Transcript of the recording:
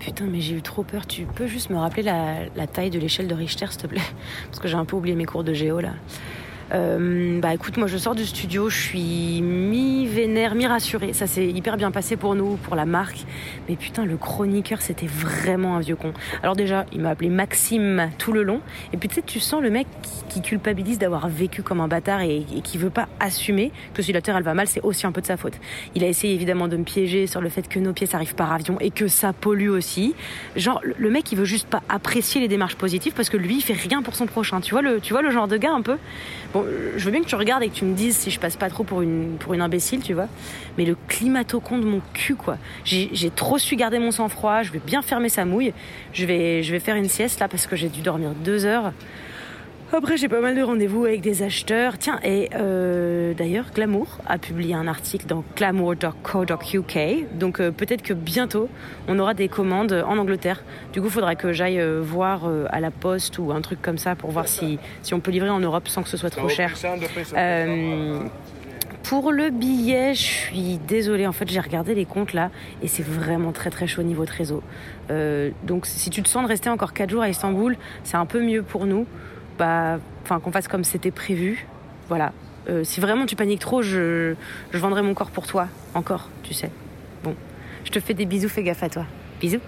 Putain, mais j'ai eu trop peur. Tu peux juste me rappeler la, taille de l'échelle de Richter, s'il te plaît? Parce que j'ai un peu oublié mes cours de géo là. Euh, bah écoute, moi je sors du studio, je suis mi-vénère, mi-rassurée. Ça s'est hyper bien passé pour nous, pour la marque. Mais putain, le chroniqueur, c'était vraiment un vieux con. Alors déjà, il m'a appelé Maxime tout le long. Et puis tu sais, tu sens le mec qui, culpabilise d'avoir vécu comme un bâtard et, qui veut pas assumer que si la Terre elle va mal, c'est aussi un peu de sa faute. Il a essayé évidemment de me piéger sur le fait que nos pièces arrivent par avion et que ça pollue aussi. Genre, le mec, il veut juste pas apprécier les démarches positives parce que lui, il fait rien pour son prochain. Tu vois le, tu vois le genre de gars un peu? Je veux bien que tu regardes et que tu me dises si je passe pas trop pour une, pour une imbécile, tu vois. Mais le climato-con de mon cul, quoi. J'ai trop su garder mon sang-froid, je vais bien fermer sa mouille. Je vais, je vais faire une sieste là parce que j'ai dû dormir deux heures. Après, j'ai pas mal de rendez-vous avec des acheteurs. Tiens, et euh, d'ailleurs, Glamour a publié un article dans glamour.co.uk. Donc euh, peut-être que bientôt, on aura des commandes en Angleterre. Du coup, il faudra que j'aille euh, voir à la poste ou un truc comme ça pour voir si, si on peut livrer en Europe sans que ce soit trop cher. Pour le billet, je suis désolée. En fait, j'ai regardé les comptes là et c'est vraiment très très chaud au niveau trésor. donc, si tu te sens de rester encore 4 jours à Istanbul, c'est un peu mieux pour nous enfin qu'on fasse comme c'était prévu. Voilà. Euh, si vraiment tu paniques trop, je, je vendrai mon corps pour toi, encore, tu sais. Bon, je te fais des bisous, fais gaffe à toi. Bisous.